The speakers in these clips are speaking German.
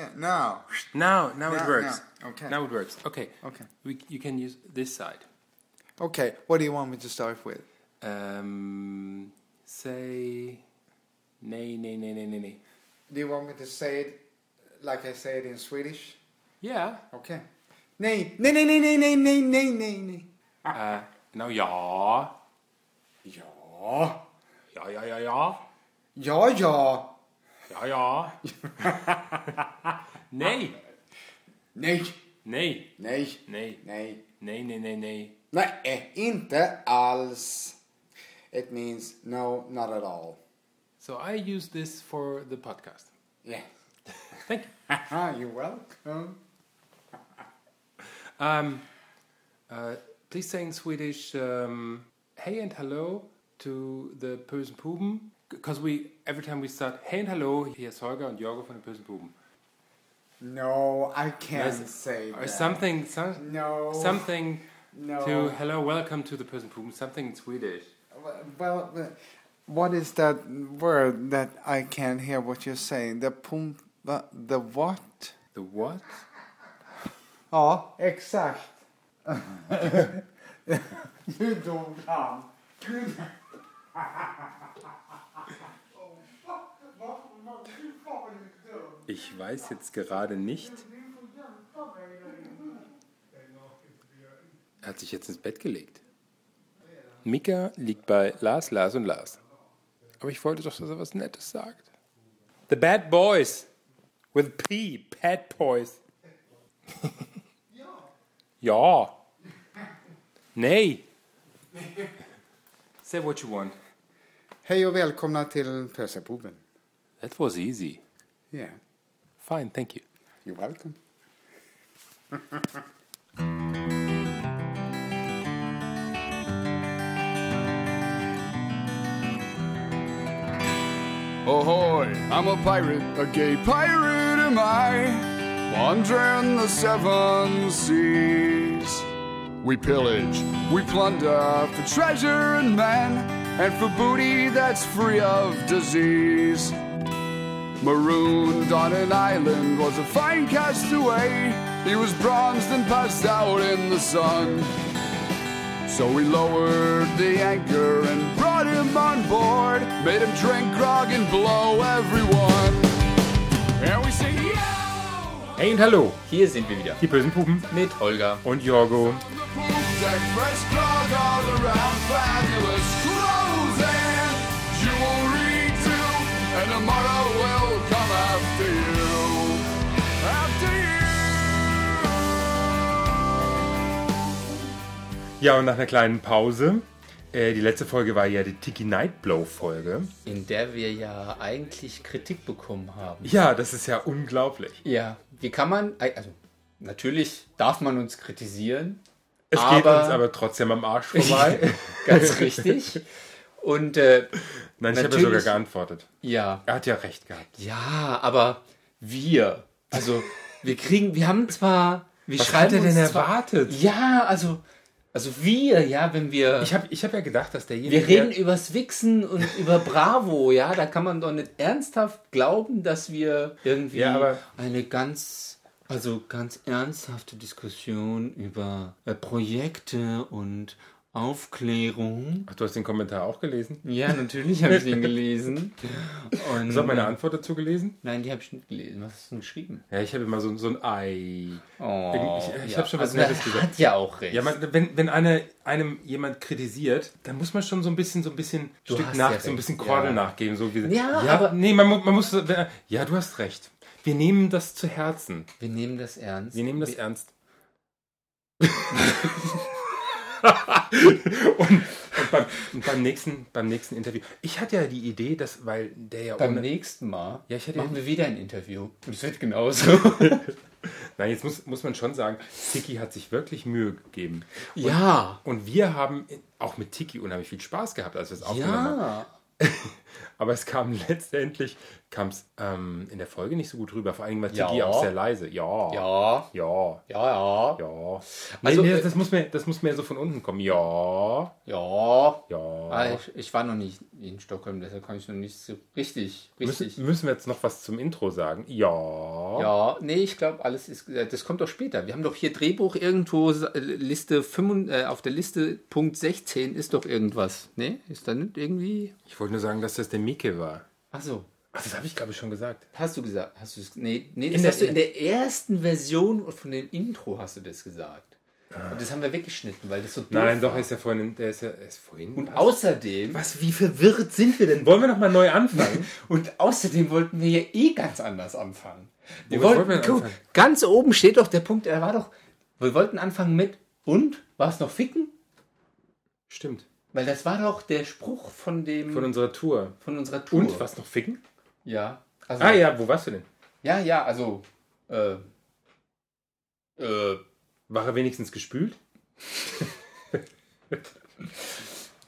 Yeah, now. Now, now it works. now, okay. Now it works. Okay. Okay. We, you can use this side. Okay, what do you want me to start with? Um, say, nay, nay, nay, nay, nay, nay. Do you want me to say it like I say it in Swedish? Yeah. Okay. Nej, nej, nej, nej, nej, nej, nej, nej, nej, nej. Uh, now, ja. Ja. Ja, ja, ja, ja. Ja, ja. Ja, ja. nej. Nej, Nej. nej, Nej. nej. Nej, nej, nej, nej. Nej, inte alls. It means no, not at all. So I use this for the podcast. Yeah. Thank you. You're welcome. Um, uh, please say in Swedish, um, hey and hello to the Bösen Puben. Because we every time we start, hey and hello, here's Holger and Jorgo from the Bösen Puben. No, I can't Yes, say Or that. something, some, No. something No. to hello, welcome to the Bösen Puben, something in Swedish. Well, what is that word that I can't hear what you're saying? The pum... The, the what? The what? Ja, exakt. nu dog han. Ich weiß jetzt gerade nicht. Er hat sich jetzt ins Bett gelegt. Mika liegt bei Lars, Lars und Lars. Aber ich wollte doch, dass er was Nettes sagt. The Bad Boys. With P. Bad Boys. ja. Nej. Say what you want. Hej och välkomna till Pösapuben. That was easy. Yeah, Fine, thank you. you're welcome. Ahoy, I'm a pirate, a gay pirate am I, wandering the seven seas. We pillage, we plunder for treasure and men, and for booty that's free of disease. Marooned on an island was a fine castaway. He was bronzed and passed out in the sun. So we lowered the anchor and brought him on board. Made him drink grog and blow everyone. And we say, yo! Hey und hallo, Hier sind wir wieder die bösen Pupen mit Holger. und Jorgo. Ja, und nach einer kleinen Pause. Äh, die letzte Folge war ja die Tiki Nightblow Folge. In der wir ja eigentlich Kritik bekommen haben. Ja, das ist ja unglaublich. Ja, wie kann man, also natürlich darf man uns kritisieren, Es geht Aber- uns aber trotzdem am Arsch vorbei. ganz richtig. Und äh, Nein, ich habe ja sogar geantwortet. ja, Er hat ja recht gehabt. ja, aber wir, also wir kriegen, wir haben zwar, wir Was schreiben hat er denn zwar- erwartet? Ja, also, also wir, ja, wenn wir, Ich habe ich hab ja gedacht, dass derjenige. wir reden übers Wichsen und über Bravo, ja, da kann man doch nicht ernsthaft glauben, dass wir irgendwie Ja, aber- eine ganz, also ganz ernsthafte Diskussion über äh, Projekte und Aufklärung. Ach, du hast den Kommentar auch gelesen? Ja, natürlich habe ich den gelesen. Und, Hast du auch meine Antwort dazu gelesen? Nein, die habe ich nicht gelesen. Was hast du denn geschrieben? Ja, ich habe immer so, so ein Ei. Oh, Ich- ich ja. hab schon was also, Nettes gesagt. hat ja auch recht. Ja, man, wenn, wenn eine, einem jemand kritisiert, dann muss man schon so ein bisschen, so ein bisschen Du Stück nach, ja so ein bisschen Kordel ja. nachgeben. So wie, Ja, aber- nee, man, man muss, ja, du hast recht. Wir nehmen das zu Herzen. wir nehmen das ernst. Wir nehmen das Wir- ernst. und, und, beim, und beim, nächsten, beim nächsten Interview. Ich hatte ja die Idee, dass, weil der ja Beim ohne. nächsten Mal Ja, ich hätte- machen wir wieder ein Interview. Und es wird genauso. Nein, jetzt muss, muss man schon sagen, Tiki hat sich wirklich Mühe gegeben. Und, ja. und wir haben auch mit Tiki unheimlich viel Spaß gehabt, als wir es aufgenommen haben. Ja. Aber es kam letztendlich, kam es ähm, in der Folge nicht so gut rüber. Vor allem war Ja. Tiki auch sehr leise. Ja. Ja, Ja. ja, ja. Ja. Also, nee, nee, äh, das, muss mehr, das muss mehr so von unten kommen. Ja. Ja. Ja. Ah, ich, ich war noch nicht in Stockholm, deshalb kann ich noch nicht so richtig, richtig. Müssen, müssen wir jetzt noch was zum Intro sagen? Ja. Ja, nee, ich glaube, alles ist. äh, Das kommt doch später. Wir haben doch hier Drehbuch irgendwo, äh, Liste 5, äh, auf der Liste Punkt 16 ist doch irgendwas. Nee, ist da nicht irgendwie. Ich wollte nur sagen, dass das der Mike war. Achso, Ach, das habe ich, glaube ich, schon gesagt. hast du gesagt? Hast du Nee, nee das In der- hast du in der ersten Version von dem Intro hast du das gesagt. Und das haben wir weggeschnitten, weil das so doof Nein, doch, war. ist ja vorhin. Der ist ja ist vorhin. Und außerdem. was, wie verwirrt sind wir denn? Wollen wir noch mal neu anfangen? Und außerdem wollten wir ja eh ganz anders anfangen. Wir Womit wollten, wollten wir anfangen? ganz oben steht doch der Punkt, er war doch, wir wollten anfangen mit und? War es noch ficken? Stimmt. Weil das war doch der Spruch von dem, Von unserer Tour. von unserer Tour. Und was noch ficken? Ja. Also, Ah ja, wo warst du denn? Ja, ja, also, äh, äh, War er wenigstens gespült?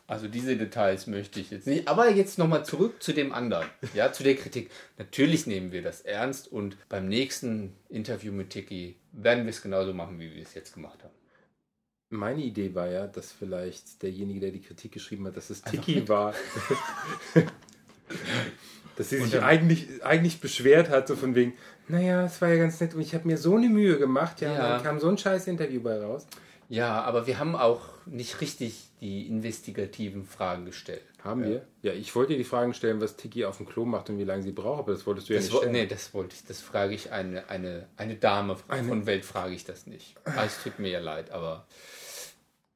also diese Details möchte ich jetzt nicht. Aber jetzt nochmal zurück zu dem anderen. Ja, zu der Kritik. Natürlich nehmen wir das ernst und beim nächsten Interview mit Tiki werden wir es genauso machen, wie wir es jetzt gemacht haben. Meine Idee war ja, dass vielleicht derjenige, der die Kritik geschrieben hat, dass es Tiki war. dass sie sich eigentlich, eigentlich beschwert hat, so von wegen, naja, es war ja ganz nett und ich habe mir so eine Mühe gemacht, ja, Ja. dann kam so ein scheiß Interview bei raus. Ja, aber wir haben auch nicht richtig die investigativen Fragen gestellt. Haben wir? Ja, ich wollte dir die Fragen stellen, was Tiki auf dem Klo macht und wie lange sie braucht, aber das wolltest du ja Das, nicht wo, stellen. nee, das wollte ich, das frage ich eine, eine, eine Dame von Welt, frage ich das nicht. Ah, es tut mir ja leid, aber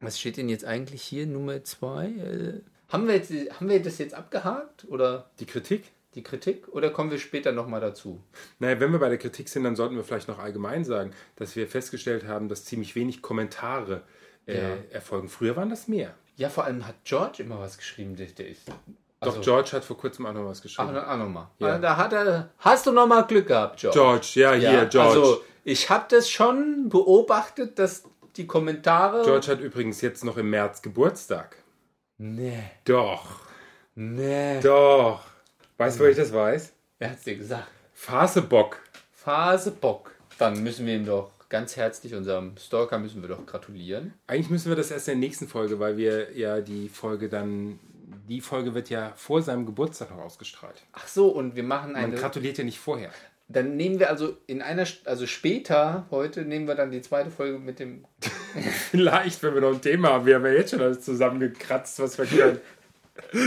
was steht denn jetzt eigentlich hier, Nummer zwei? Äh, haben, wir jetzt, haben wir das jetzt abgehakt oder Die Kritik? die Kritik oder kommen wir später nochmal dazu? Naja, wenn wir bei der Kritik sind, dann sollten wir vielleicht noch allgemein sagen, dass wir festgestellt haben, dass ziemlich wenig Kommentare äh, Ja. erfolgen. Früher waren das mehr. Ja, vor allem hat George immer was geschrieben, der, ist. Doch, George hat vor kurzem auch noch was Ach, geschrieben. auch nochmal. Ja. Da hat er. Hast du nochmal Glück gehabt, George? George, ja, hier, Ja, George. Also, ich habe das schon beobachtet, dass die Kommentare. George hat übrigens jetzt noch im März Geburtstag. Nee, Doch, nee. doch. Weißt du, wo ich das weiß? Wer hat's dir gesagt? Phasebock. Phase Bock. Dann müssen wir ihm doch ganz herzlich, unserem Stalker, müssen wir doch gratulieren. Eigentlich müssen wir das erst in der nächsten Folge, weil wir ja die Folge dann, die Folge wird ja vor seinem Geburtstag noch ausgestrahlt. Ach so, und wir machen Man eine. gratuliert ja nicht vorher. Dann nehmen wir also in einer, also später, heute nehmen wir dann die zweite Folge mit dem. Vielleicht, wenn wir noch ein Thema haben. Wir haben ja jetzt schon alles zusammengekratzt, was wir können.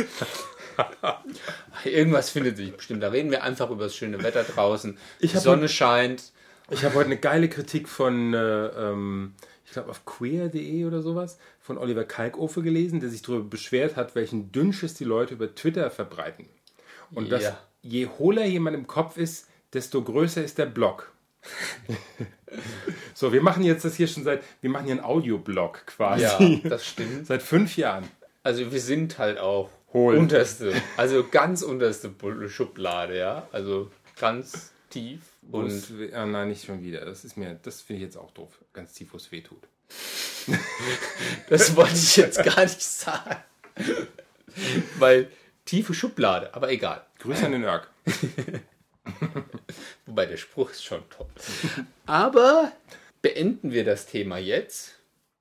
Irgendwas findet sich bestimmt. Da reden wir einfach über das schöne Wetter draußen. Die Sonne scheint. Ich habe heute eine geile Kritik von, äh, ähm, ich glaube auf queer.de oder sowas, von Oliver Kalkofe gelesen, der sich darüber beschwert hat, welchen Dünnschiss die Leute über Twitter verbreiten. Und dass Ja. je hohler jemand im Kopf ist, desto größer ist der Blog. so, wir machen jetzt das hier schon seit, wir machen hier einen Audioblog quasi. Ja, das stimmt. Seit fünf Jahren. Also wir sind halt auch Hohl. unterste, also ganz unterste Schublade, ja. Also ganz tief Und und ah, nein, nicht schon wieder. Das ist mir, das finde ich jetzt auch doof. Ganz tief, wo es weh tut. das wollte ich jetzt gar nicht sagen. Weil tiefe Schublade, aber egal. Grüße an den Örg. Wobei der Spruch ist schon top. Aber beenden wir das Thema jetzt.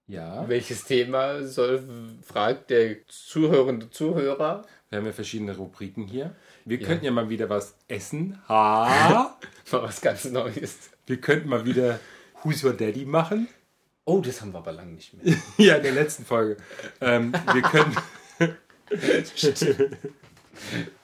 Ja. Welches Thema soll, fragt der zuhörende Zuhörer. Wir haben ja verschiedene Rubriken hier. Wir könnten ja mal wieder was essen. Ha! Mal was ganz Neues. Wir könnten mal wieder Who's Your Daddy machen. Oh, das haben wir aber lange nicht mehr. Ja, in der letzten Folge. Ähm, wir können.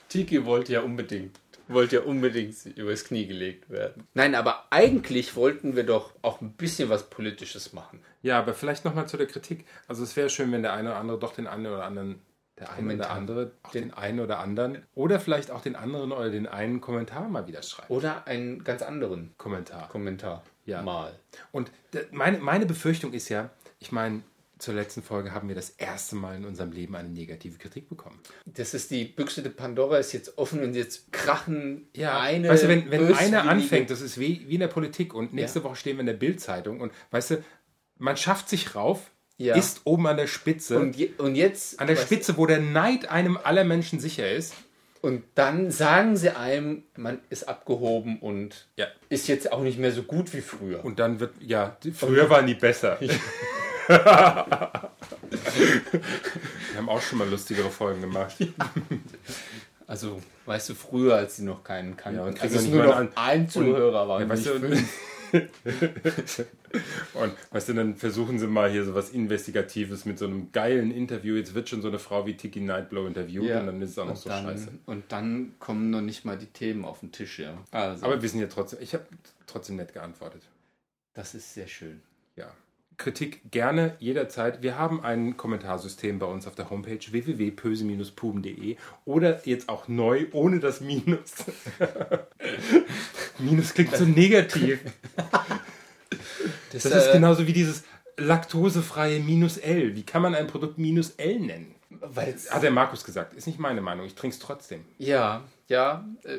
Tiki wollte ja unbedingt, wollte ja unbedingt übers Knie gelegt werden. Nein, aber eigentlich wollten wir doch auch ein bisschen was Politisches machen. Ja, aber vielleicht nochmal zu der Kritik. Also es wäre schön, wenn der eine oder andere doch den einen oder anderen, der eine oder andere, auch den einen oder anderen oder vielleicht auch den anderen oder den einen Kommentar mal wieder schreibt. Oder einen ganz anderen Kommentar. Kommentar. Ja. Mal. Und meine, meine Befürchtung ist ja, ich meine, zur letzten Folge haben wir das erste Mal in unserem Leben eine negative Kritik bekommen. Das ist die Büchse de Pandora ist jetzt offen und jetzt krachen Ja, eine. weißt du, wenn, wenn einer anfängt, das ist wie, wie in der Politik und nächste Ja. Woche stehen wir in der Bildzeitung und weißt du, man schafft sich rauf, Ja. ist oben an der Spitze, und, je, und jetzt an der Spitze, wo der Neid einem aller Menschen sicher ist Und dann sagen sie einem, man ist abgehoben und Ja. ist jetzt auch nicht mehr so gut wie früher. Und dann wird, ja, früher waren die besser. Wir haben auch schon mal lustigere Folgen gemacht. Also, weißt du, früher, als sie noch keinen kannten, Ja, und als es nur noch an- ein Zuhörer war. Ja, und weißt du. Und weißt du, dann versuchen sie mal hier so was Investigatives mit so einem geilen Interview. Jetzt wird schon so eine Frau wie Tiki Nightblow interviewt und dann ist es auch noch und so dann, scheiße. Und dann kommen noch nicht mal die Themen auf den Tisch, ja. Also, Aber wir sind ja trotzdem, ich habe trotzdem nett geantwortet. das ist sehr schön. Ja. Kritik gerne jederzeit. Wir haben ein Kommentarsystem bei uns auf der Homepage www.pöse-puben.de oder jetzt auch neu ohne das Minus. Minus klingt so negativ. Das ist äh, genauso wie dieses laktosefreie Minus L. Wie kann man ein Produkt Minus L nennen? Weil's, Hat der Markus gesagt. Ist nicht meine Meinung. Ich trinke es trotzdem. ja, ja. äh,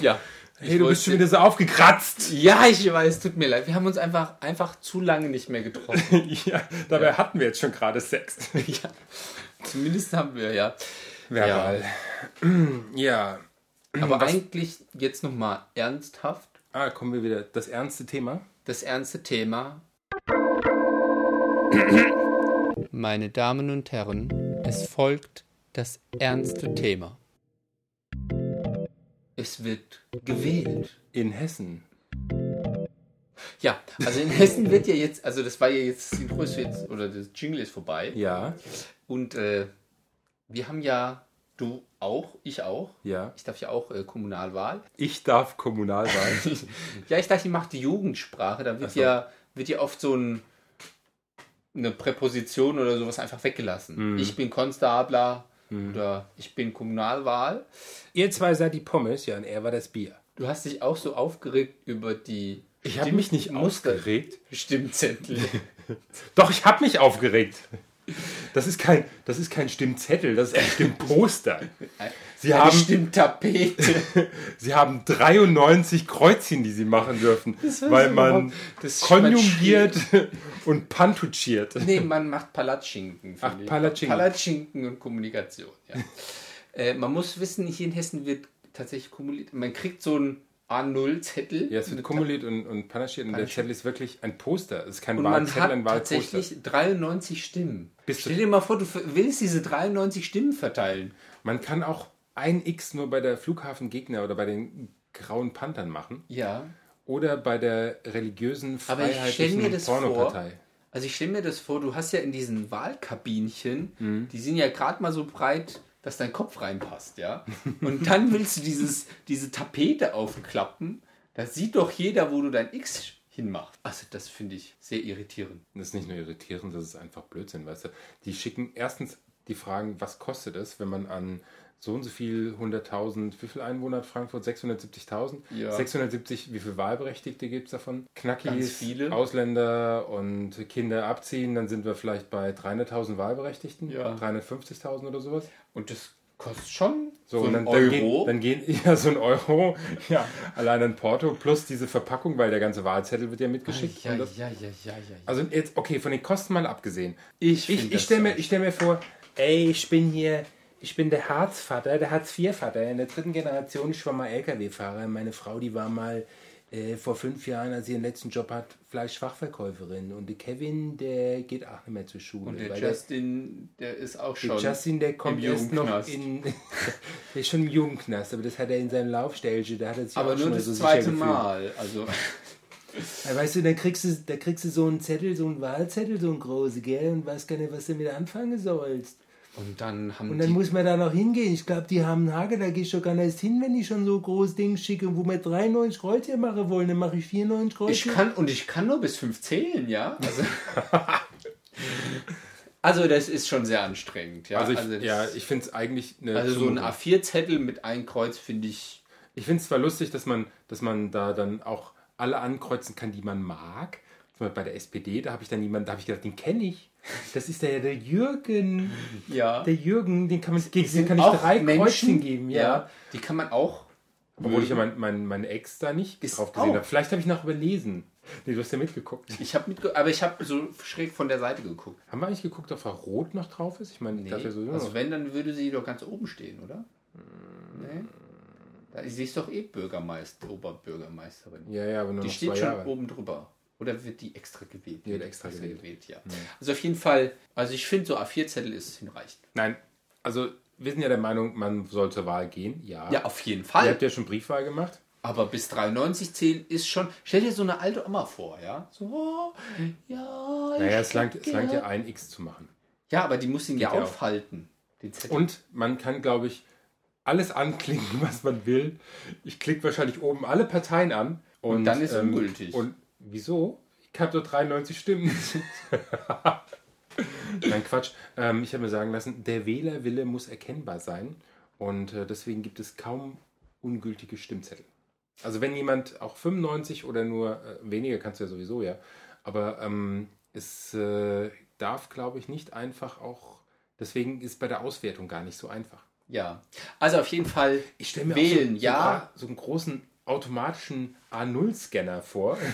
ja. Hey, du bist schon wieder so aufgekratzt. Ja, ich weiß, tut mir leid. Wir haben uns einfach, einfach zu lange nicht mehr getroffen. ja, dabei hatten wir jetzt schon gerade Sex. ja. Zumindest haben wir, ja. Verbal. Ja. Aber Was- eigentlich jetzt nochmal ernsthaft Ah, kommen wir wieder. Das ernste Thema. das ernste Thema. Meine Damen und Herren, es folgt das ernste Thema. Es wird gewählt. In Hessen. Ja, also in Hessen wird ja jetzt, also das war ja jetzt, das Intro ist jetzt, oder das Jingle ist vorbei. Ja, Und äh, wir haben ja, du auch, ich auch, ja. ich darf ja auch äh, Kommunalwahl. Ich darf Kommunalwahl. Ja, ich dachte, ich mache die Jugendsprache. Da wird, so. ja, wird ja oft so ein, eine Präposition oder sowas einfach weggelassen. Mhm. Ich bin Konstabler oder ich bin Kommunalwahl. Ihr zwei seid die Pommes, ja, und er war das Bier. Du hast dich auch so aufgeregt über die Ich habe mich nicht Muster- aufgeregt. Stimmzettel. Doch, ich habe mich aufgeregt. Das ist kein, das ist kein Stimmzettel, das ist ein Stimmposter. Sie haben, Stimmtapete. Sie haben 93 Kreuzchen, die Sie machen dürfen, weil man das konjugiert und pantuchiert. Nee, man macht Palatschinken. finde Ach, ich. Palatschinken. Palatschinken und Kommunikation, ja. äh, man muss wissen, hier in Hessen wird tatsächlich kumuliert. Man kriegt so einen A0-Zettel. Ja, es wird kumuliert und, und panaschiert und der Zettel ist wirklich ein Poster. Es ist kein Und man Wahlzettel, hat ein Wahlposter. tatsächlich 93 Stimmen. Bist du- Stell dir mal vor, du willst diese 93 Stimmen verteilen. Man kann auch ein X nur bei der Flughafengegner oder bei den Grauen Panthern machen Ja. oder bei der religiösen Aber ich stell mir freiheitlichen das vor, Pornopartei. Also ich stelle mir das vor, du hast ja in diesen Wahlkabinchen, Mhm. die sind ja gerade mal so breit, dass dein Kopf reinpasst, ja. Und dann willst du dieses, diese Tapete aufklappen. Da sieht doch jeder, wo du dein X hinmachst. Also das finde ich sehr irritierend. Das ist nicht nur irritierend, das ist einfach Blödsinn, weißt du. Die schicken erstens die Fragen, was kostet es, wenn man an so und so viel 100.000, wie viel Einwohner hat Frankfurt? 670.000? Ja. 670, wie viele Wahlberechtigte gibt es davon? Knackis, viele. Ausländer und Kinder abziehen, dann sind wir vielleicht bei 300.000 Wahlberechtigten, Ja. 350.000 oder sowas. Und das kostet schon So, so und ein dann, dann, Euro. gehen, dann gehen, ja, so ein Euro, ja, allein ein Porto plus diese Verpackung, weil der ganze Wahlzettel wird ja mitgeschickt. ja, das, ja, ja, ja, ja. also jetzt, okay, von den Kosten mal abgesehen. Ich Ich, ich stelle mir, ich stell mir vor, ey, ich bin hier, ich bin der Harzvater, der Hartz-IV-Vater. In der dritten Generation, ich war mal LKW-Fahrer. Meine Frau, die war mal äh, vor fünf Jahren, als sie ihren letzten Job hat, Fleischfachverkäuferin. Und der Kevin, der geht auch nicht mehr zur Schule. Und der Justin, der ist auch schon. der Justin, der kommt erst noch in. der ist schon im Jugendknast, aber das hat er in seinem Laufstelche, da hat er sich aber auch schon nur mal das so zweite. Mal. Also Ja, weißt du, da kriegst du, da kriegst du so einen Zettel, so einen Wahlzettel, so einen großen, gell, und weißt gar nicht, was du damit anfangen sollst. Und dann haben Und dann die muss man da noch hingehen. Ich glaube, die haben einen Hage, da gehe ich doch gar nicht hin, wenn die schon so groß Ding schicke, wo wir 93 Kreuzchen machen wollen, dann mache ich 94 Ich Kreuzchen. kann und ich kann nur bis fünf zählen, ja. Also, also das ist schon sehr anstrengend, ja. Also ich, das- ja, ich finde es eigentlich eine also so ein Zumutung. A4-Zettel mit einem Kreuz finde ich. Ich finde es zwar lustig, dass man, dass man da dann auch alle ankreuzen kann, die man mag. Zum Beispiel bei der SPD, da habe ich dann jemanden, da habe ich gedacht, den kenne ich. Das ist der, der Jürgen. Ja. Der Jürgen, den kann, man, den sind kann ich drei Menschen, Kreuzchen geben, ja. Die kann man auch. Obwohl ich ja mein, mein, mein Ex da nicht Ist drauf gesehen habe. Vielleicht habe ich noch überlesen. Nee, du hast ja mitgeguckt. Ich habe mitge aber ich habe so schräg von der Seite geguckt. Haben wir eigentlich geguckt, ob da Rot noch drauf ist? Ich meine, Nee. dafür so also wenn, dann würde sie doch ganz oben stehen, oder? Nee. Da, sie ist doch eh Bürgermeister, Oberbürgermeisterin. Ja, ja, aber nur Die steht schon Jahre. oben drüber. Oder wird die extra gewählt? Die wird extra gewählt. ja. Also auf jeden Fall, also ich finde, so A4-Zettel ist hinreichend. Nein, also wir sind ja der Meinung, man soll zur Wahl gehen. Ja. Ja, auf jeden Ihr Fall. habt ja schon Briefwahl gemacht. Aber bis 93 zählen ist schon. Stell dir so eine alte Oma vor, ja? So, oh, ja. Naja, es langt, es langt ja ein X zu machen. Ja, aber die muss ihn ja aufhalten. Den Zettel. Und man kann, glaube ich, alles anklicken, was man will. Ich klicke wahrscheinlich oben alle Parteien an. Und, Und dann ist ungültig. Und wieso? Ich habe nur 93 Stimmen. Nein, Quatsch. Ähm, ich habe mir sagen lassen, der Wählerwille muss erkennbar sein. Und äh, deswegen gibt es kaum ungültige Stimmzettel. Also wenn jemand auch 95 oder nur äh, weniger kannst du ja sowieso, ja. Aber ähm, es äh, darf, glaube ich, nicht einfach auch. Deswegen ist bei der Auswertung gar nicht so einfach. ja. Also auf jeden Fall Ich stelle mir wählen, auch so, ja. so einen großen automatischen A0-Scanner vor.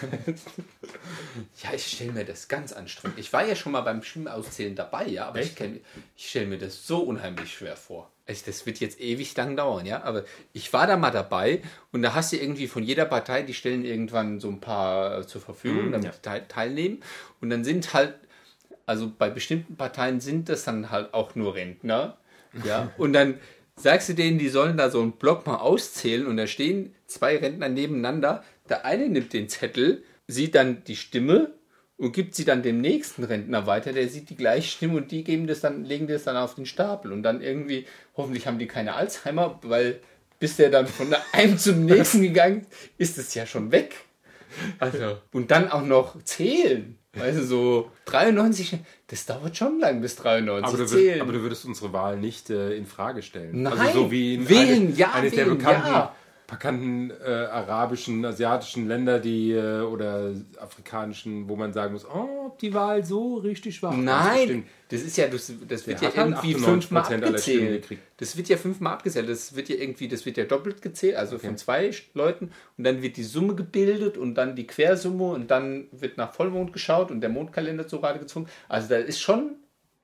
Ja, ich stelle mir das ganz anstrengend. Ich war ja schon mal beim Stimmauszählen dabei, ja, aber ich, Echt? kenn- ich stelle mir das so unheimlich schwer vor. Also das wird jetzt ewig lang dauern, ja, aber ich war da mal dabei und da hast du irgendwie von jeder Partei, die stellen irgendwann so ein paar äh, zur Verfügung, damit ja. teilnehmen und dann sind halt, also bei bestimmten Parteien sind das dann halt auch nur Rentner, ja, und dann sagst du denen, die sollen da so einen Block mal auszählen und da stehen zwei Rentner nebeneinander. Der eine nimmt den Zettel, sieht dann die Stimme und gibt sie dann dem nächsten Rentner weiter, der sieht die gleiche Stimme und die geben das dann, legen das dann auf den Stapel und dann irgendwie, hoffentlich haben die keine Alzheimer, weil bis der dann von einem zum nächsten gegangen ist, ist es ja schon weg. Also, und dann auch noch zählen. Weißt du, so 93, das dauert schon lang bis 93 Aber du, würd, aber du würdest unsere Wahl nicht äh, in Frage stellen. Nein, also so wie in wählen, eine, ja, eines der wählen, bekannten, ja. Bekannten äh, arabischen, asiatischen Länder, die äh, oder afrikanischen, wo man sagen muss, oh, ob die Wahl so richtig war. Das Nein, das ist ja, das, das wird ja irgendwie 98% fünfmal abgezählt. Das wird ja fünfmal abgezählt. Das wird ja irgendwie, das wird ja doppelt gezählt, also von zwei Leuten. Und dann wird die Summe gebildet und dann die Quersumme und dann wird nach Vollmond geschaut und der Mondkalender zu Rate gezogen. Also da ist schon,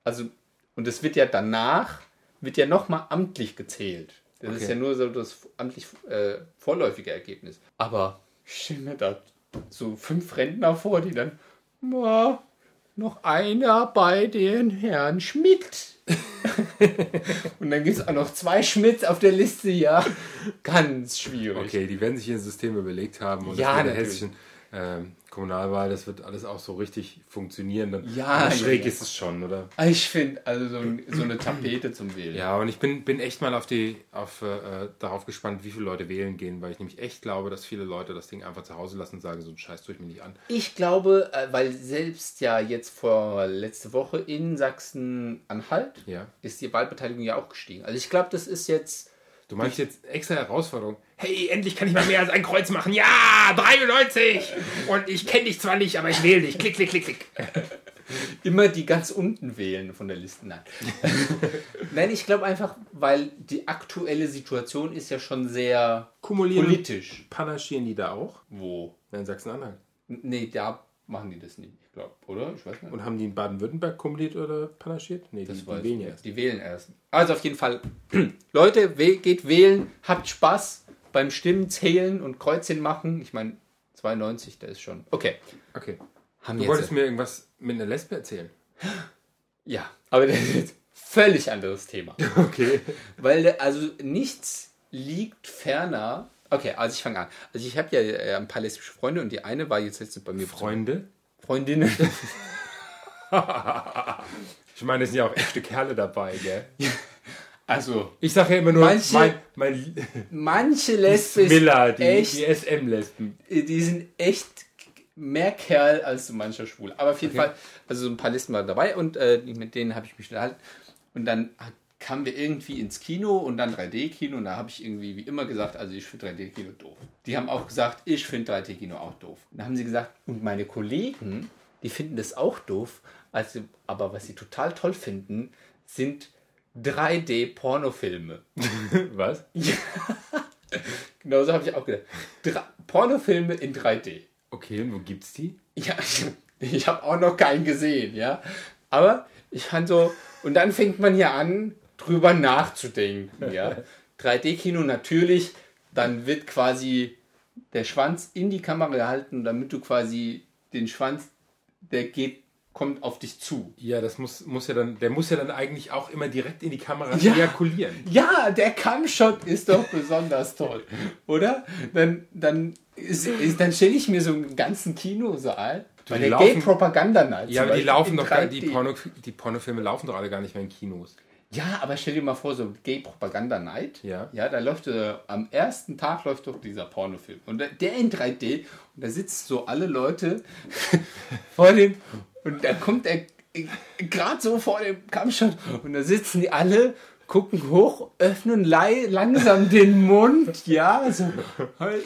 also, und das wird ja danach, wird ja nochmal amtlich gezählt. Das ist Okay. ja nur so das amtlich äh, vorläufige Ergebnis. Aber ich stelle mir da so fünf Rentner vor, die dann, "Ja, noch einer bei den Herrn Schmidt. Und dann gibt es auch noch zwei Schmidts auf der Liste, ja. Ganz schwierig. Okay, die werden sich ihr System überlegt haben und Ja, das mit der hessischen ähm, Kommunalwahl, das wird alles auch so richtig funktionieren. Dann, Ja, ja, schräg ja. ist es schon, oder? Ich finde, also so, ein- so eine Tapete zum Wählen. Ja, und ich bin, bin echt mal auf die, auf, äh, darauf gespannt, wie viele Leute wählen gehen, weil ich nämlich echt glaube, dass viele Leute das Ding einfach zu Hause lassen und sagen, so einen Scheiß tue ich mir nicht an. Ich glaube, äh, weil selbst ja jetzt vor letzte Woche in Sachsen-Anhalt Ja. ist die Wahlbeteiligung ja auch gestiegen. Also ich glaube, das ist jetzt Du meinst jetzt extra Herausforderung? Hey, endlich kann ich mal mehr als ein Kreuz machen. Ja, 93! Und ich kenne dich zwar nicht, aber ich wähle dich. Klick, klick, klick, klick. immer die ganz unten wählen von der Liste. Nein, Nein ich glaube einfach, weil die aktuelle Situation ist ja schon sehr Kumulieren. politisch. Panaschieren die da auch? Wo? In Sachsen-Anhalt. Nee, da machen die das nicht, ich glaube, oder? Ich weiß nicht. Und haben die in Baden-Württemberg kumuliert oder panaschiert? Nee, die, Das die weiß wählen erst. Die wählen erst. Also auf jeden Fall, Leute, geht wählen, habt Spaß beim Stimmen zählen und Kreuzchen machen. Ich meine, 92, da ist schon. Okay. Okay. Haben Du jetzt- wolltest mir irgendwas mit einer Lesbe erzählen. Ja, aber das ist jetzt völlig anderes Thema. Okay. Weil also nichts liegt ferner. Okay, also ich fange an. Also ich habe ja äh, ein paar lesbische Freunde und die eine war jetzt letztens bei mir Freunde? Freundinnen. Ich meine, es sind ja auch echte Kerle dabei, gell? Also Ich sage ja immer nur, Manche- mein, mein manche Lesben Miller, die, echt, die SM-Lesben. die sind echt mehr Kerl als so mancher Schwul. Aber auf jeden Fall, also so ein paar Listen waren dabei und äh, mit denen habe ich mich unterhalten. Und dann hat- kamen wir irgendwie ins Kino und dann 3D-Kino und da habe ich irgendwie wie immer gesagt, also ich finde 3D-Kino doof. Die haben auch gesagt, ich finde 3D-Kino auch doof. Und dann haben sie gesagt, und meine Kollegen, die finden das auch doof, also, aber was sie total toll finden, sind 3D-Pornofilme. Was? Genauso habe ich auch gedacht. Dra Pornofilme in 3D. Okay, und wo gibt's die? Ja, ich habe auch noch keinen gesehen, ja. Aber ich fand so, und dann fängt man hier an, drüber nachzudenken, ja. 3D-Kino natürlich, dann wird quasi der Schwanz in die Kamera gehalten, damit du quasi den Schwanz, der geht, kommt auf dich zu. Ja, das muss, muss ja dann, der muss ja dann eigentlich auch immer direkt in die Kamera Ja. ejakulieren. Ja, der Cam-Shot ist doch besonders toll, oder? Dann, dann, ist, ist, dann stelle ich mir so einen ganzen Kinosaal bei die der Gay Propaganda Night. Ja, aber die laufen doch gar, die, 3D. Porno, die Pornofilme laufen doch alle gar nicht mehr in Kinos. Ja, aber stell dir mal vor, so Gay Propaganda Night. Ja. Ja, da läuft äh, am ersten Tag läuft doch dieser Pornofilm. Und der- der in 3D und da sitzen so alle Leute vor dem und da kommt er gerade so vor dem Kampfshot und da sitzen die alle, gucken hoch, öffnen langsam den Mund, ja, so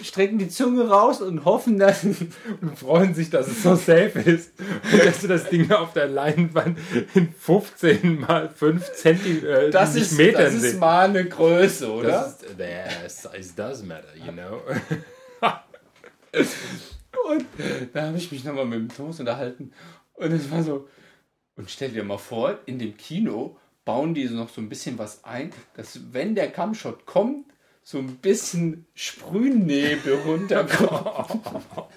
strecken die Zunge raus und hoffen, dass Und freuen sich, dass es so safe ist. Und dass du das Ding auf der Leinwand in 15 mal 5 Zentimeter das ist, Metern das ist mal eine Größe, oder? Das ist, the size does matter, you know. Und da habe ich mich nochmal mit dem Thomas unterhalten. Und es war so. Und stell dir mal vor, in dem Kino bauen die noch so ein bisschen was ein, dass wenn der Kampfshot kommt, so ein bisschen Sprühnebel runterkommt.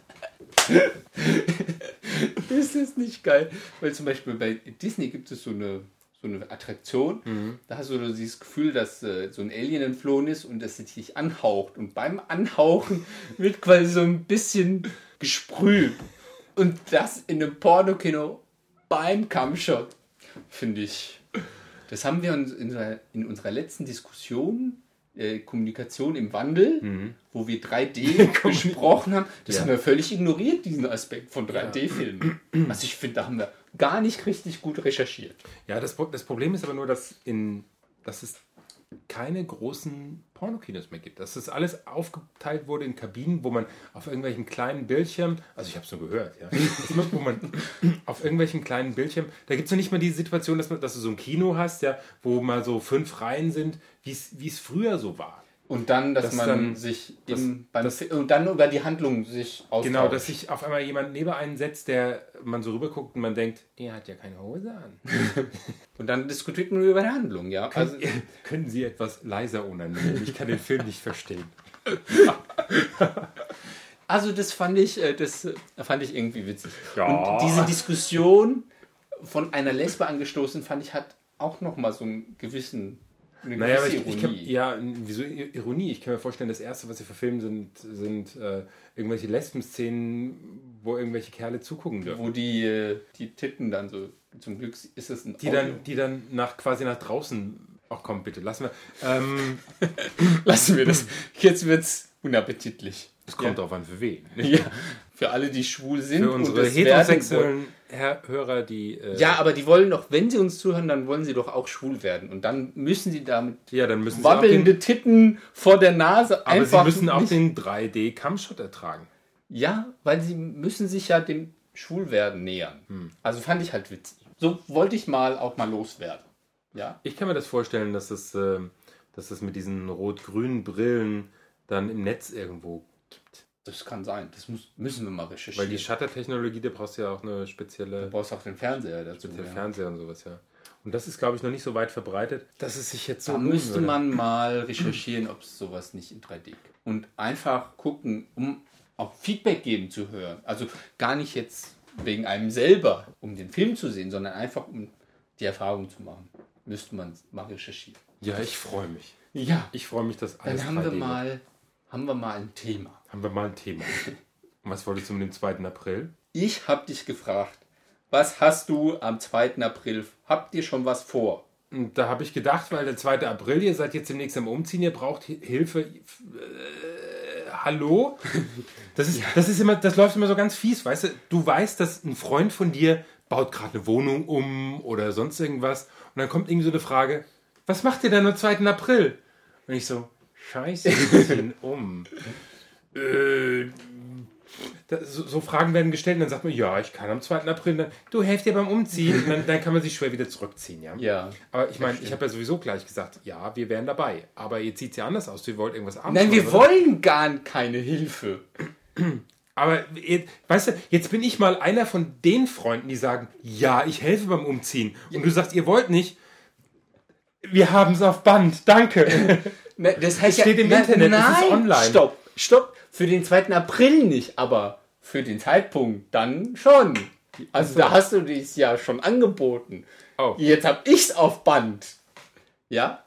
ist das nicht geil? Weil zum Beispiel bei Disney gibt es so eine, so eine Attraktion, da hast du so dieses Gefühl, dass äh, so ein Alien entflohen ist und dass es dich anhaucht. Und beim Anhauchen wird quasi so ein bisschen gesprüht. Und das in einem Pornokino beim Kampfshot, finde ich. Das haben wir in unserer, in unserer letzten Diskussion, äh, Kommunikation im Wandel, wo wir 3D besprochen haben, das haben wir völlig ignoriert, diesen Aspekt von 3D-Filmen. Also ich finde, da haben wir gar nicht richtig gut recherchiert. Ja, das, das Problem ist aber nur, dass, in, dass es keine großen Pornokinos mehr gibt. Dass das alles aufgeteilt wurde in Kabinen, wo man auf irgendwelchen kleinen Bildschirmen, also ich habe es nur gehört, ja, wo man auf irgendwelchen kleinen Bildschirmen, da gibt es noch nicht mal die Situation, dass, man, dass du so ein Kino hast, ja, wo mal so fünf Reihen sind, wie es früher so war. Und dann, dass Das man dann- sich das- im, beim das- und dann über die Handlung sich austauscht. Genau, dass sich auf einmal jemand neben einen setzt, der man so rüberguckt und man denkt, der hat ja keine Hose an. und dann diskutiert man über die Handlung, ja. Also, Können Sie etwas leiser unannehmen? Ich kann den Film nicht verstehen. Also das fand ich, äh, das äh, fand ich irgendwie witzig. Ja. Und diese Diskussion von einer Lesbe angestoßen, fand ich, hat auch noch mal so einen gewissen, eine Naja, aber ich, ich kann, ja, wieso Ironie? Ich kann mir vorstellen, das erste, was sie verfilmen, sind, sind äh, irgendwelche Lesben-Szenen, wo irgendwelche Kerle zugucken dürfen. Wo die, äh, die Titten dann so, zum Glück ist es ein Die Audio. dann, die dann nach, quasi nach draußen. Ach komm, bitte, lassen wir. Ähm, Lassen wir das. Jetzt wird's unappetitlich. es kommt ja. drauf an, für wen. Ja, für alle, die schwul sind. Für und unsere das werden heterosexuellen Hörer, die. Äh, Ja, aber die wollen doch, wenn sie uns zuhören, dann wollen sie doch auch schwul werden. Und dann müssen sie damit ja, dann müssen wabbelnde Titten vor der Nase aber einfach sie müssen auch den 3D-Kampfshot ertragen. Ja, weil sie müssen sich ja dem Schwulwerden nähern. Hm. Also fand ich halt witzig. So wollte ich mal auch mal loswerden. Ja. Ich kann mir das vorstellen, dass es, äh, dass es mit diesen rot-grünen Brillen dann im Netz irgendwo. Das kann sein. Das muss, müssen wir mal recherchieren. Weil die Shutter-Technologie, da brauchst du ja auch eine spezielle du brauchst auch den Fernseher dazu. der Ja. Fernseher und sowas, ja. Und das ist, glaube ich, noch nicht so weit verbreitet, dass es sich jetzt so Da müsste würde. man mal recherchieren, ob es sowas nicht in 3D gibt. Und einfach gucken, um auch Feedback geben zu hören. Also gar nicht jetzt wegen einem selber, um den Film zu sehen, sondern einfach um die Erfahrung zu machen. Müsste man mal recherchieren. Ja, ich freue mich. Ja, Ich freue mich, dass alles dann haben wir 3D wird. mal, haben wir mal ein Thema. Haben wir mal ein Thema. Und was wolltest du mit dem 2. April? Ich habe dich gefragt, was hast du am 2. April? Habt ihr schon was vor? Und da habe ich gedacht, weil der 2. April, ihr seid jetzt demnächst am Umziehen, ihr braucht Hi- Hilfe. Äh, hallo? Das ist, das ist immer, das läuft immer so ganz fies, weißt du? Du weißt, dass ein Freund von dir baut gerade eine Wohnung um oder sonst irgendwas. Und dann kommt irgendwie so eine Frage, was macht ihr denn am 2. April? Und ich so, scheiße, wir ziehen um. Äh, das, so, so Fragen werden gestellt und dann sagt man, ja, ich kann am 2. April. Dann, du helft dir beim Umziehen. Und dann, dann kann man sich schwer wieder zurückziehen, ja? Ja. Aber ich meine, ich habe ja sowieso gleich gesagt, ja, wir wären dabei. Aber jetzt sieht es ja anders aus. Ihr wollt irgendwas abends Nein, wir oder? wollen gar keine Hilfe. Aber weißt du, jetzt bin ich mal einer von den Freunden, die sagen, ja, ich helfe beim Umziehen. Und du sagst, ihr wollt nicht. Wir haben es auf Band, danke. Ne, das heißt Es steht im Internet, es ist online. Stopp, stopp. Für den 2. April nicht, aber für den Zeitpunkt dann schon. Also da hast du dies ja schon angeboten. Oh. Jetzt hab ich's auf Band. Ja?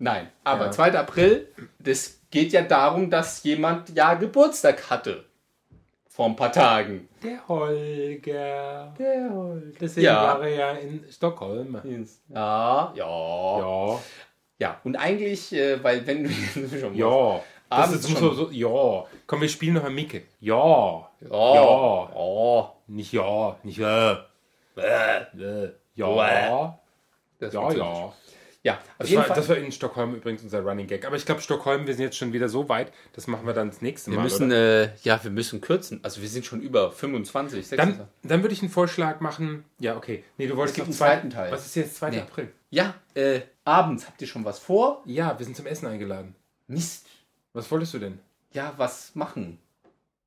Nein. Aber Ja. 2. April, das geht ja darum, dass jemand ja Geburtstag hatte. Vor ein paar Tagen. Der Holger. Der Holger. Deswegen Ja. war er ja in Stockholm. Ja, ja. Ja. Ja, Ja, und eigentlich, äh, weil wenn du schon ja. Das ist, schon. so, ja. Komm, wir spielen noch mal Micke. Ja. Ja. Ja. Ja. Nicht ja, nicht äh. Äh. Ja. Das Ja, ja. Ja, auf Das jeden war, Fall. das war in Stockholm übrigens unser Running Gag. Aber ich glaube, Stockholm, wir sind jetzt schon wieder so weit, das machen wir dann das nächste wir Mal. müssen, oder? äh, ja, wir müssen kürzen. Also wir sind schon über 25, 26. Dann, dann würde ich einen Vorschlag machen. Ja, okay. Nee, du wolltest noch einen zwei- zweiten Teil. Was ist jetzt 2. Nee. April? ja, äh, abends habt ihr schon was vor? Ja, wir sind zum Essen eingeladen. Mist. Was wolltest du denn? Ja, was machen?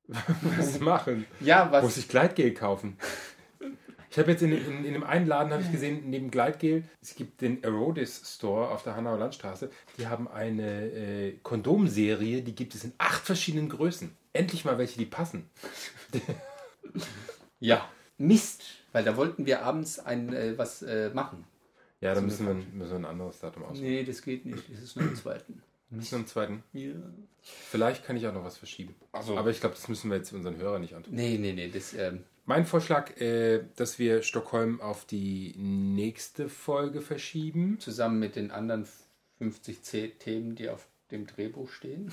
Was machen? Ja, was? Muss ich Gleitgel kaufen? Ich habe jetzt in, dem- in, in dem einen Laden habe ich gesehen, neben Gleitgel, es gibt den Erodis Store auf der Hanauer Landstraße. Die haben eine äh, Kondomserie, die gibt es in acht verschiedenen Größen. Endlich mal welche, die passen. Ja. Mist. Weil da wollten wir abends ein, äh, was äh, machen. Ja, da müssen wir, müssen wir ein anderes Datum aussuchen. Nee, das geht nicht. Das ist nur am zweiten. Müssen wir einen zweiten. Ja. Vielleicht kann ich auch noch was verschieben. so. Aber ich glaube, das müssen wir jetzt unseren Hörern nicht antun. Nee, nee, nee. Das, ähm, Mein Vorschlag, äh, dass wir Stockholm auf die nächste Folge verschieben. zusammen mit den anderen 50 C Themen, die auf dem Drehbuch stehen.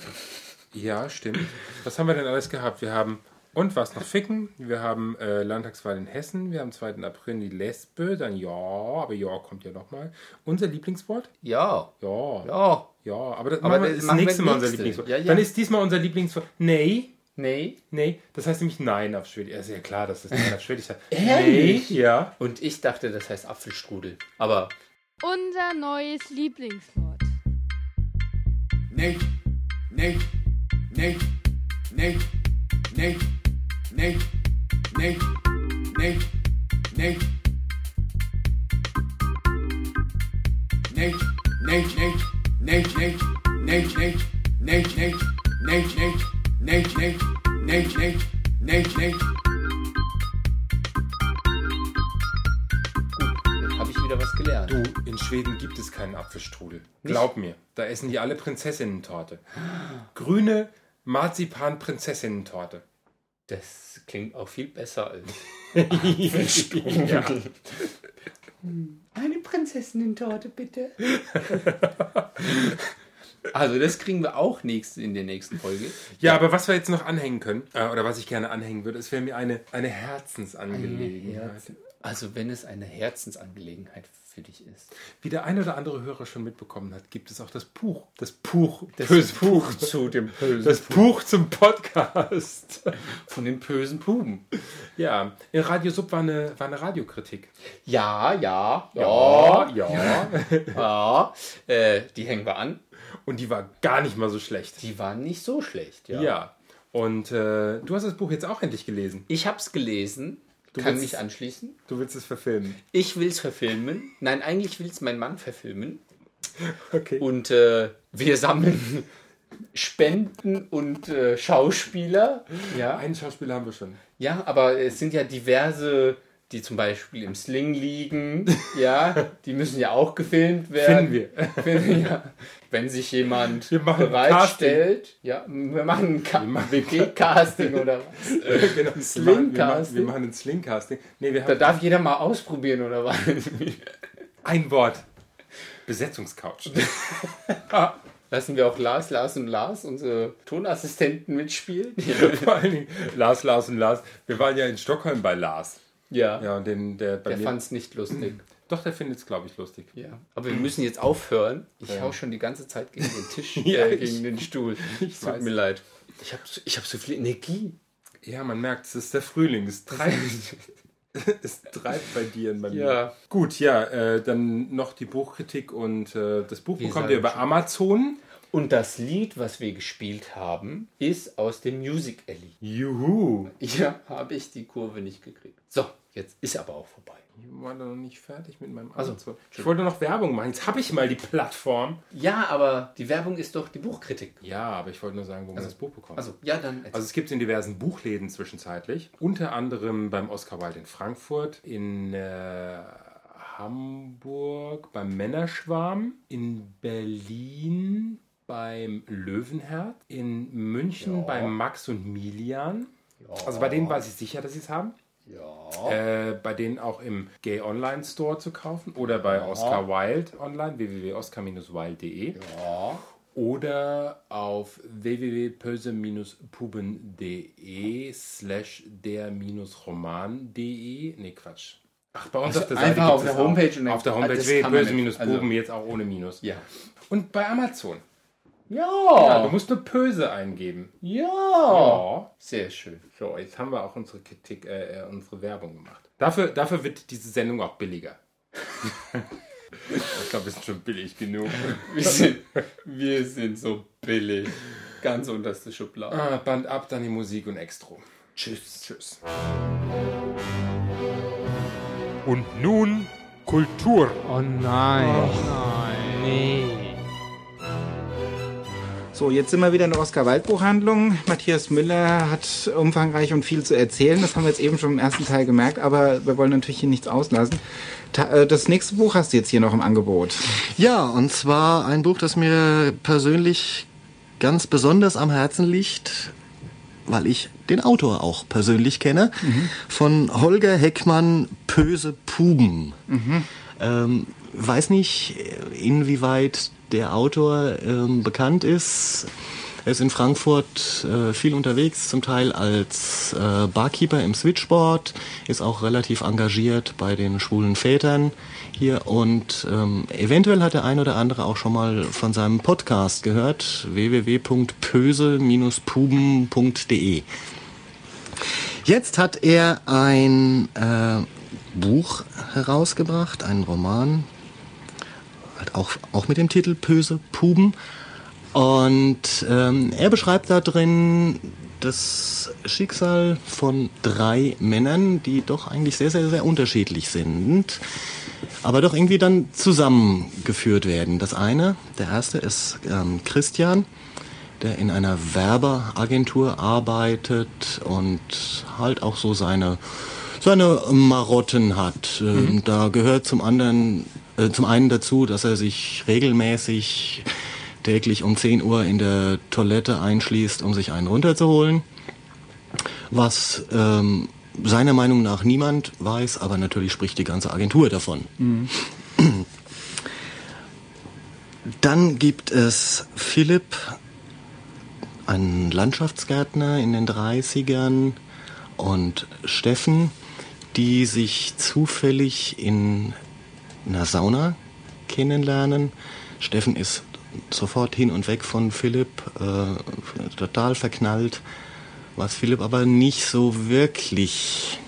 Ja, stimmt. Was haben wir denn alles gehabt? Wir haben und was noch ficken? Wir haben äh, Landtagswahl in Hessen. Wir haben 2. April die Lesbe. Dann ja, aber ja kommt ja nochmal. Unser Lieblingswort? Ja. Ja. Ja. Ja, aber das, Aber machen das machen nächste Mal unser nächste. Lieblingswort. Ja, ja. Dann ist diesmal unser Lieblingswort. Nee. Nee. Nee, das heißt nämlich Nein auf Schwedisch. Ja, ist ja klar, dass das Nein auf Schwedisch heißt. Ehrlich? Nee, ja. Und ich dachte, das heißt Apfelstrudel. Aber Unser neues Lieblingswort. nicht, nicht, nicht, nicht, nicht, nicht, nicht, nicht, nicht. Nicht, nicht, nicht, nicht, nicht, nicht, nicht, nicht, nicht, nicht, nicht, nicht, nicht, nicht, nicht, nicht, nicht. gut, jetzt habe ich wieder was gelernt. Du, in Schweden gibt es keinen Apfelstrudel. Glaub mir, da essen die alle Prinzessinnen-Torte. Grüne Marzipan-Prinzessinnen-Torte. Das klingt auch viel besser als. ja. Eine Prinzessinnen-Torte, bitte. also, das kriegen wir auch nächst, in der nächsten Folge. ja, aber was wir jetzt noch anhängen können, äh, oder was ich gerne anhängen würde, es wäre mir eine, eine Herzensangelegenheit. Also, wenn es eine Herzensangelegenheit für dich ist. Wie der ein oder andere Hörer schon mitbekommen hat, gibt es auch das Buch. Das Buch. Das böse Buch zu dem bösen Das Buch zum Podcast. von den bösen Puben. Ja, in Radio Sub war eine, war eine Radiokritik. Ja, ja, ja, ja. ja. Äh, die hängen wir an. Und die war gar nicht mal so schlecht. Die waren nicht so schlecht, ja. Ja. Und äh, du hast das Buch jetzt auch endlich gelesen. Ich habe es gelesen. Kann willst- mich anschließen. Du willst es verfilmen. Ich will es verfilmen. Nein, eigentlich will es mein Mann verfilmen. Okay. Und äh, wir sammeln Spenden und äh, Schauspieler. Ja. einen Schauspieler haben wir schon. ja, aber es sind ja diverse, die zum Beispiel im Sling liegen. Ja, die müssen ja auch gefilmt werden. Finden wir. Ja. Wenn sich jemand bereitstellt. Ja, wir machen ein WG-Casting oder was. genau. Wir machen, wir, Slingcasting? wir machen ein Slingcasting. Nee, Da darf jeder mal ausprobieren oder was? ein Wort. Besetzungscouch. Lassen wir auch Lars, Lars und Lars, unsere Tonassistenten, mitspielen? Vor allen Dingen Lars, Lars und Lars. Wir waren ja in Stockholm bei Lars. Ja. Ja, und den, der bei Der mir. fand es nicht lustig. Doch, der findet es, glaube ich, lustig. Ja. Aber wir müssen jetzt aufhören. Ich Ja. hau schon die ganze Zeit gegen den Tisch, Ja, äh, ich- gegen den Stuhl. ich Tut weiß. mir leid. Ich habe ich hab so viel Energie. Ja, man merkt, es ist der Frühling. Es treibt, es treibt bei dir und bei mir. Ja. Gut, ja, äh, dann noch die Buchkritik und äh, das Buch Wie bekommt ihr über schon. Amazon. Und das Lied, was wir gespielt haben, ist aus dem Music Alley. Juhu. Ja, habe ich die Kurve nicht gekriegt. So, jetzt ist aber auch vorbei. Ich war noch nicht fertig mit meinem Also, Amazon. Ich wollte noch Werbung machen. Jetzt habe ich mal die Plattform. Ja, aber die Werbung ist doch die Buchkritik. Ja, aber ich wollte nur sagen, wo man das Buch bekommt. Also, ja, dann. Also es gibt es in diversen Buchläden zwischenzeitlich. Unter anderem beim Oscar Wilde in Frankfurt, in äh, Hamburg beim Männerschwarm, in Berlin beim Löwenherz, in München beim Max und Milian. Also bei denen weiß ich sicher, dass sie es haben. Äh, bei denen auch im Gay Online Store zu kaufen oder bei Oscar Wilde online, www.oscar-wild.de. Oder auf www.pöse-puben.de slash der-roman.de. Nee, Quatsch. Ach, bei uns Also auf der Seite einfach auf der auch. Homepage und Auf der Homepage www.pöse-puben, Also- jetzt auch ohne Minus. Ja. Und bei Amazon. Ja, Ja. du musst nur Pöse eingeben. Ja. Ja. Sehr schön. So, jetzt haben wir auch unsere Kritik, äh, äh, unsere Werbung gemacht. Dafür, dafür wird diese Sendung auch billiger. ich glaube, wir sind schon billig genug. Wir sind, wir sind so billig. Ganz unterste Schublade. Ah, Band ab, dann die Musik und Extro. Tschüss. Tschüss. Und nun Kultur. Oh nein. Nee. So, jetzt sind wir wieder in der Oskar-Wald-Buchhandlung. Matthias Müller hat umfangreich und viel zu erzählen. Das haben wir jetzt eben schon im ersten Teil gemerkt, aber wir wollen natürlich hier nichts auslassen. Äh, das nächste Buch hast du jetzt hier noch im Angebot. Ja, und zwar ein Buch, das mir persönlich ganz besonders am Herzen liegt, weil ich den Autor auch persönlich kenne, von Holger Heckmann, Pöse Puben. Ähm, weiß nicht, inwieweit der Autor ähm, bekannt ist. Er ist in Frankfurt äh, viel unterwegs, zum Teil als äh, Barkeeper im Switchboard, ist auch relativ engagiert bei den schwulen Vätern hier und ähm, eventuell hat der ein oder andere auch schon mal von seinem Podcast gehört, www.pöse-puben.de. Jetzt hat er ein äh, Buch herausgebracht, einen Roman, halt auch, auch mit dem Titel Pöse Puben. Und ähm, er beschreibt da drin das Schicksal von drei Männern, die doch eigentlich sehr, sehr, sehr unterschiedlich sind, aber doch irgendwie dann zusammengeführt werden. Das eine, der erste ist ähm, Christian, der in einer Werbeagentur arbeitet und halt auch so seine seine Marotten hat. Ähm, Da gehört zum anderen äh, zum einen dazu, dass er sich regelmäßig täglich um 10 Uhr in der Toilette einschließt, um sich einen runterzuholen. Was ähm, seiner Meinung nach niemand weiß, aber natürlich spricht die ganze Agentur davon. Dann gibt es Philipp, einen Landschaftsgärtner in den 30ern und Steffen, die sich zufällig in einer Sauna kennenlernen. Steffen ist sofort hin und weg von Philipp, äh, total verknallt, was Philipp aber nicht so wirklich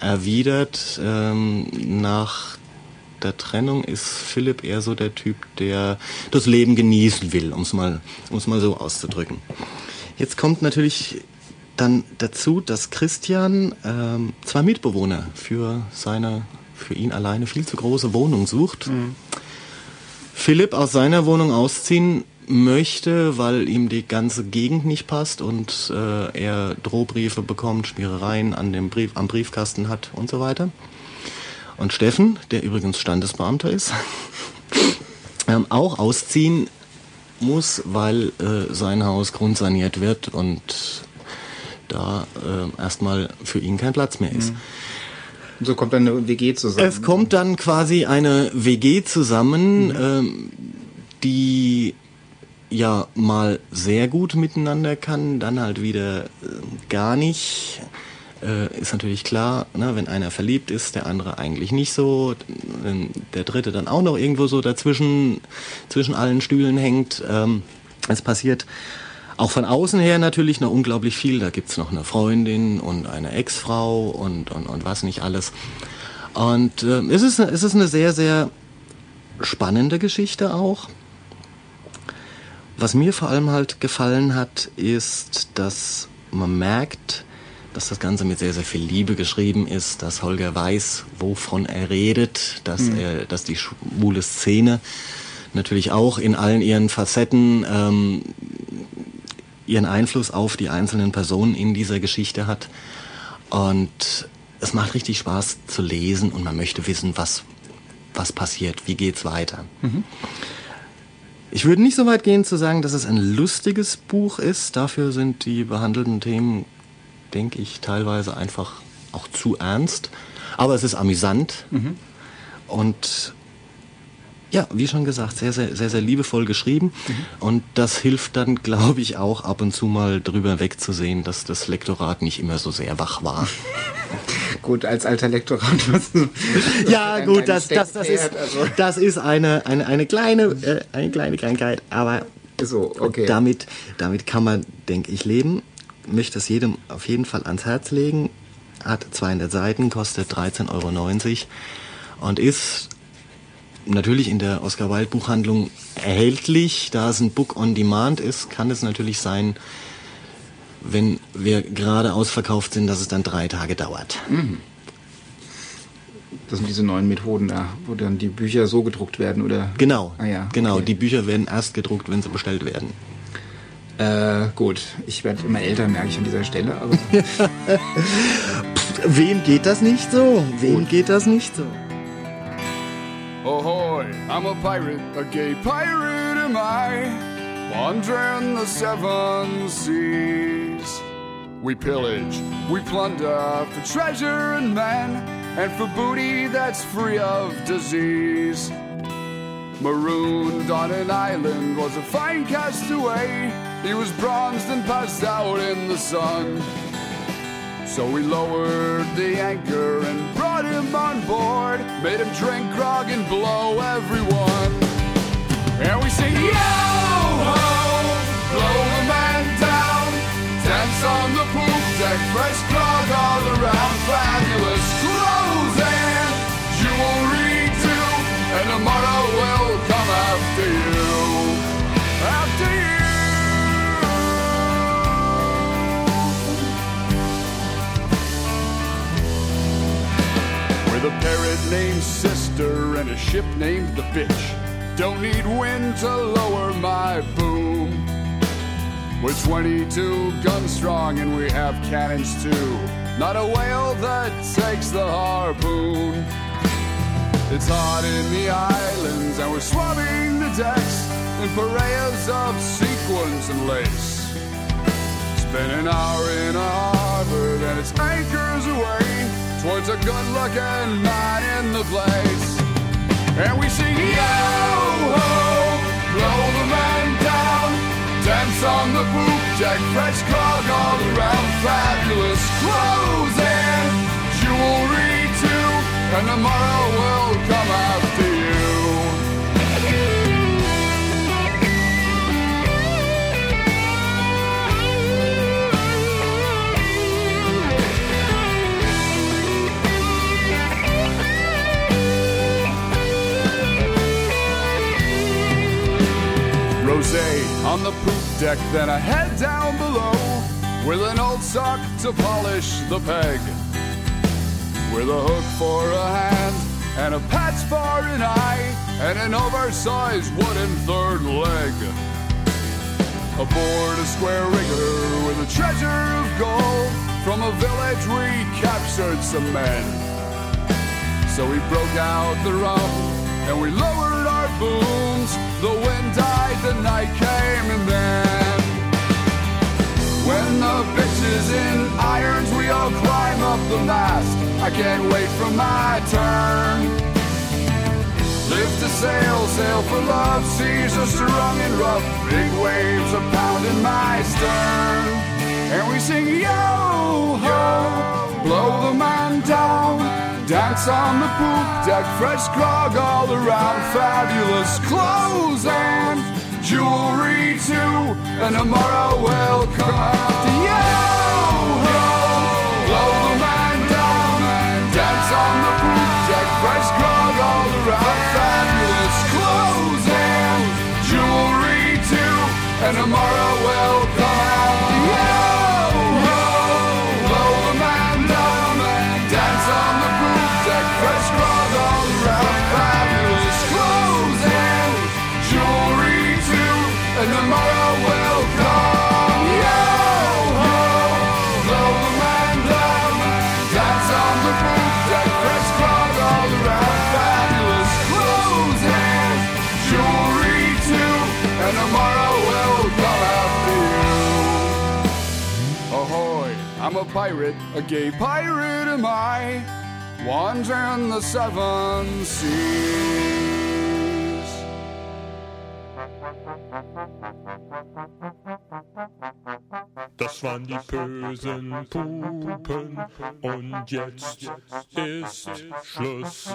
erwidert. Ähm, nach der Trennung ist Philipp eher so der Typ, der das Leben genießen will, um es mal, mal so auszudrücken. Jetzt kommt natürlich dann dazu, dass Christian ähm, zwei Mitbewohner für seine, für ihn alleine viel zu große Wohnung sucht. Philipp aus seiner Wohnung ausziehen möchte, weil ihm die ganze Gegend nicht passt und äh, er Drohbriefe bekommt, Schmierereien an dem Brief, am Briefkasten hat und so weiter. Und Steffen, der übrigens Standesbeamter ist, ähm, auch ausziehen muss, weil äh, sein Haus grundsaniert wird und da äh, erstmal für ihn kein Platz mehr ist. Und so kommt dann eine WG zusammen. Es kommt dann quasi eine WG zusammen, ähm, die ja mal sehr gut miteinander kann, dann halt wieder äh, gar nicht. Äh, ist natürlich klar, ne, wenn einer verliebt ist, der andere eigentlich nicht so, wenn der dritte dann auch noch irgendwo so dazwischen zwischen allen Stühlen hängt. Ähm, es passiert auch von außen her natürlich noch unglaublich viel. Da gibt's noch eine Freundin und eine Ex-Frau und, und, und was nicht alles. Und äh, es, ist, es ist eine sehr, sehr spannende Geschichte auch. Was mir vor allem halt gefallen hat, ist, dass man merkt, dass das Ganze mit sehr, sehr viel Liebe geschrieben ist, dass Holger weiß, wovon er redet, dass, Mhm. er, dass die schwule Szene natürlich auch in allen ihren Facetten ähm, ihren Einfluss auf die einzelnen Personen in dieser Geschichte hat. Und es macht richtig Spaß zu lesen und man möchte wissen, was, was passiert, wie geht's weiter. Ich würde nicht so weit gehen zu sagen, dass es ein lustiges Buch ist. Dafür sind die behandelten Themen, denke ich, teilweise einfach auch zu ernst. Aber es ist amüsant und ja, wie schon gesagt, sehr, sehr, sehr, sehr liebevoll geschrieben. Und das hilft dann, glaube ich, auch ab und zu mal drüber wegzusehen, dass das Lektorat nicht immer so sehr wach war. Gut, als alter du, Ja, gut, das, das, das ist, also- das ist eine, eine, eine, kleine, äh, eine kleine Krankheit, aber So, okay. damit, damit kann man, denke ich, leben. Möchte es jedem auf jeden Fall ans Herz legen. Hat 200 Seiten, kostet 13,90 Euro und ist natürlich in der Oscar Wilde Buchhandlung erhältlich. Da es ein Book on Demand ist, kann es natürlich sein, wenn wir gerade ausverkauft sind, dass es dann drei Tage dauert. Das sind diese neuen Methoden da, wo dann die Bücher so gedruckt werden, oder? Genau, Ah ja, genau. okay. Die Bücher werden erst gedruckt, wenn sie bestellt werden. Äh, gut. Ich werde immer älter, merke ich an dieser Stelle, aber. Wem geht das nicht so? Wem geht das nicht so? Ahoy, I'm a pirate, a gay pirate am I, wandering the seven seas. We pillage, we plunder for treasure and men, and for booty that's free of disease. Marooned on an island was a fine castaway. He was bronzed and passed out in the sun. So we lowered the anchor and brought him on board. Made him drink grog and blow everyone. And we sing, yo ho, blow the man down. Dance on the poop deck, fresh grog all around. Named Sister and a ship named the Bitch. Don't need wind to lower my boom. We're 22 guns strong and we have cannons too. Not a whale that takes the harpoon. It's hot in the islands and we're swabbing the decks in parayas of sequins and lace. Spend an hour in a harbor, and it's anchors away towards a good-looking man in the place. And we sing yo ho, blow the man down, dance on the poop deck, fresh grog all around, fabulous clothes and jewelry too, and tomorrow will come deck, then I head down below with an old sock to polish the peg. With a hook for a hand and a patch for an eye and an oversized wooden third leg. Aboard a square rigger with a treasure of gold from a village we captured some men. So we broke out the rum and we lowered our booms. The wind died, the night came, and then when the bitches in irons, we all climb up the mast. I can't wait for my turn. Lift a sail, sail for love. Seas are strong and rough. Big waves are pounding my stern. And we sing yo ho, blow the man down. Dance on the poop deck, fresh grog all around. Fabulous clothes and jewelry too. And tomorrow will come after yo ho, blow the man down. Dance on the grog all jewelry too. And tomorrow a pirate, a gay pirate am I, wandering the seven seas. Das waren die bösen Pupen und jetzt ist Schluss.